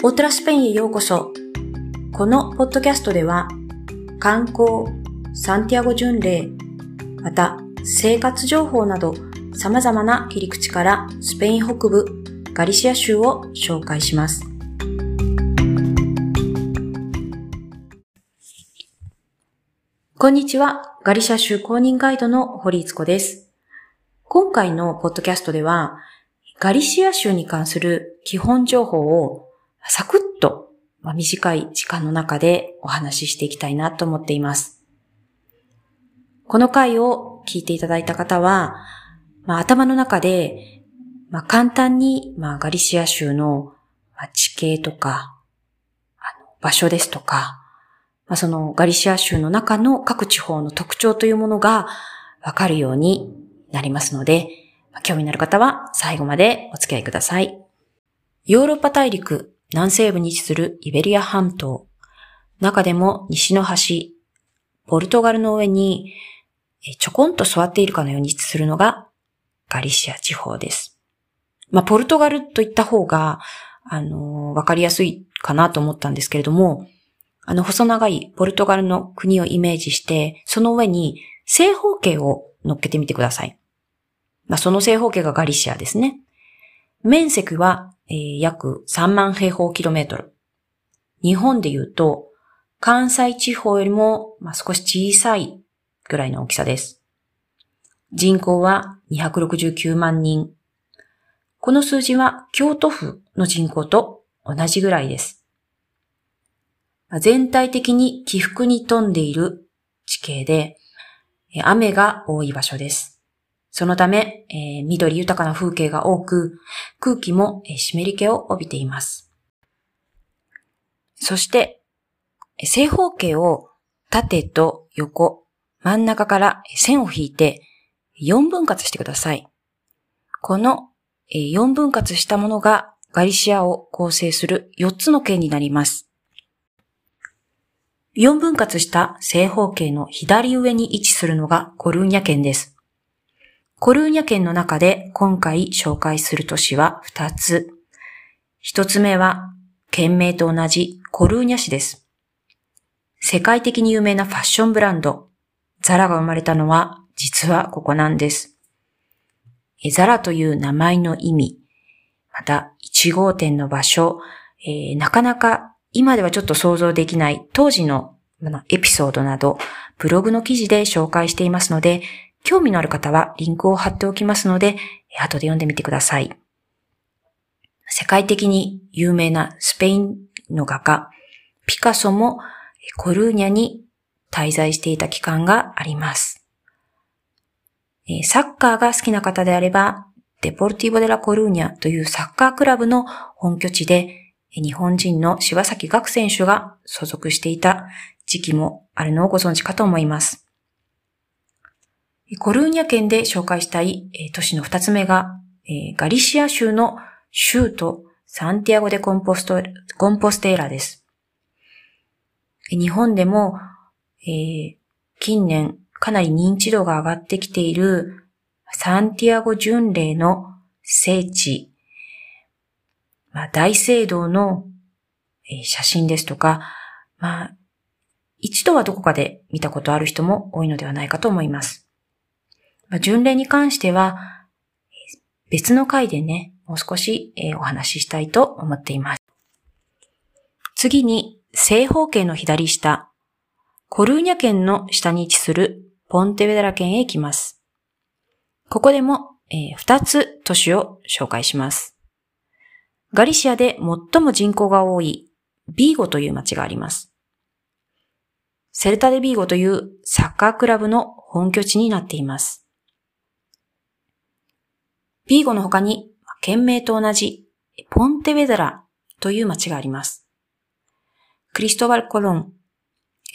オートラスペインへようこそ。このポッドキャストでは、観光、サンティアゴ巡礼、また生活情報など様々な切り口からスペイン北部ガリシア州を紹介します。こんにちは。ガリシア州公認ガイドの堀津子です。今回のポッドキャストでは、ガリシア州に関する基本情報をサクッと、ま、短い時間の中でお話ししていきたいなと思っています。この回を聞いていただいた方は、まあ、頭の中で、まあ、簡単に、まあ、ガリシア州の地形とか、あの場所ですとか、まあ、そのガリシア州の中の各地方の特徴というものがわかるようになりますので、興味のある方は最後までお付き合いください。ヨーロッパ大陸南西部に位置するイベリア半島。中でも西の端、ポルトガルの上にちょこんと座っているかのように位置するのがガリシア地方です。まあ、ポルトガルといった方が、あのわかりやすいかなと思ったんですけれども、あの、細長いポルトガルの国をイメージして、その上に正方形を乗っけてみてください。まあ、その正方形がガリシアですね。面積はえー、約3万平方キロメートル。日本で言うと、関西地方よりも、まあ、少し小さいぐらいの大きさです。人口は269万人。この数字は京都府の人口と同じぐらいです。全体的に起伏に富んでいる地形で、雨が多い場所です。そのため、えー、緑豊かな風景が多く、空気もえ湿り気を帯びています。そして、正方形を縦と横、真ん中から線を引いて4分割してください。この4分割したものがガリシアを構成する4つの県になります。4分割した正方形の左上に位置するのがコルーニャ県です。コルーニャ県の中で今回紹介する都市は2つ。1つ目は、県名と同じコルーニャ市です。世界的に有名なファッションブランド、ザラが生まれたのは実はここなんです。ザラという名前の意味、また1号店の場所、えー、なかなか今ではちょっと想像できない当時のエピソードなど、ブログの記事で紹介していますので、興味のある方はリンクを貼っておきますので、後で読んでみてください。世界的に有名なスペインの画家、ピカソもコルーニャに滞在していた期間があります。サッカーが好きな方であれば、デポルティボ・デ・ラ・コルーニャというサッカークラブの本拠地で、日本人の柴崎岳選手が所属していた時期もあるのをご存知かと思います。コルーニャ県で紹介したい都市の二つ目が、ガリシア州の州都サンティアゴでコンポスト、コンポステーラです。日本でも、えー、近年かなり認知度が上がってきているサンティアゴ巡礼の聖地、まあ、大聖堂の写真ですとか、まあ、一度はどこかで見たことある人も多いのではないかと思います。ま巡礼に関しては、別の回でね、もう少しえお話ししたいと思っています。次に、正方形の左下、コルーニャ県の下に位置するポンテベダラ県へ行きます。ここでも、え2つ都市を紹介します。ガリシアで最も人口が多いビーゴという町があります。セルタデビーゴというサッカークラブの本拠地になっています。ビーゴの他に、県名と同じポンテベダラという町があります。クリストバル・コロン、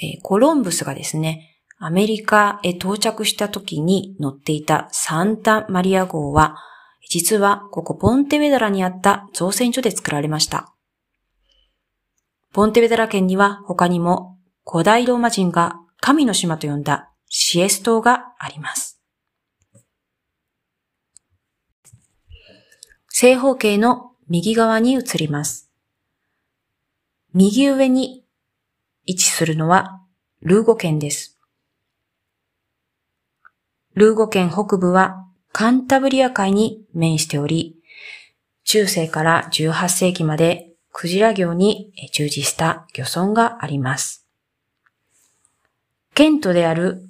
えコロンブスがですね、アメリカへ到着した時に乗っていたサンタマリア号は、実はここポンテベダラにあった造船所で作られました。ポンテベダラ県には他にも古代ローマ人が神の島と呼んだシエス島があります。正方形の右側に移ります。右上に位置するのはルーゴ県です。ルーゴ県北部はカンタブリア海に面しており、中世から18世紀までクジラ漁に従事した漁村があります。県都である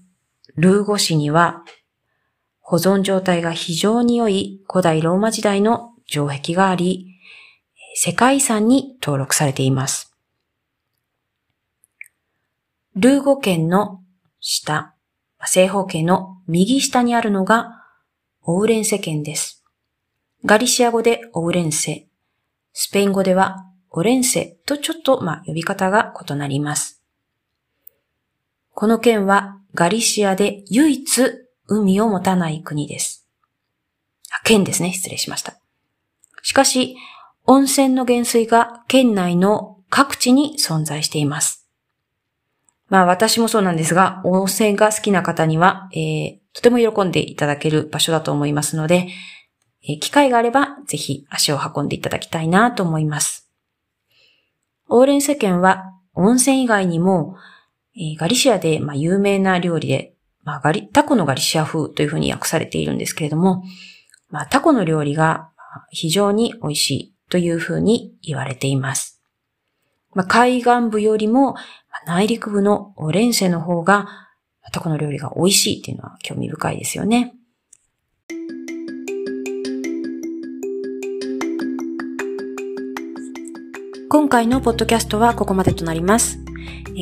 ルーゴ市には保存状態が非常に良い古代ローマ時代の城壁があり、世界遺産に登録されています。ルーゴ県の下、正方形の右下にあるのがオウレンセ県です。ガリシア語でオウレンセ、スペイン語ではオレンセとちょっと、まあ、呼び方が異なります。この県はガリシアで唯一海を持たない国です。あ、県ですね。失礼しました。しかし、温泉の源水が県内の各地に存在しています。まあ私もそうなんですが、温泉が好きな方には、えー、とても喜んでいただける場所だと思いますので、えー、機会があればぜひ足を運んでいただきたいなと思います。オーレン世間は温泉以外にも、えー、ガリシアで、まあ、有名な料理で、まあ、ガリ、タコのガリシア風というふうに訳されているんですけれども、まあ、タコの料理が非常に美味しいというふうに言われています。まあ、海岸部よりも内陸部のオレンセの方がタコの料理が美味しいっていうのは興味深いですよね。今回のポッドキャストはここまでとなります。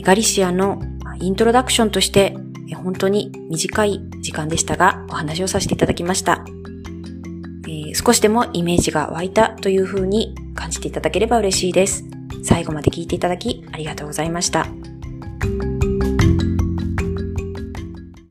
ガリシアのイントロダクションとして本当に短い時間でしたがお話をさせていただきました。少しでもイメージが湧いたという風に感じていただければ嬉しいです。最後まで聞いていただきありがとうございました。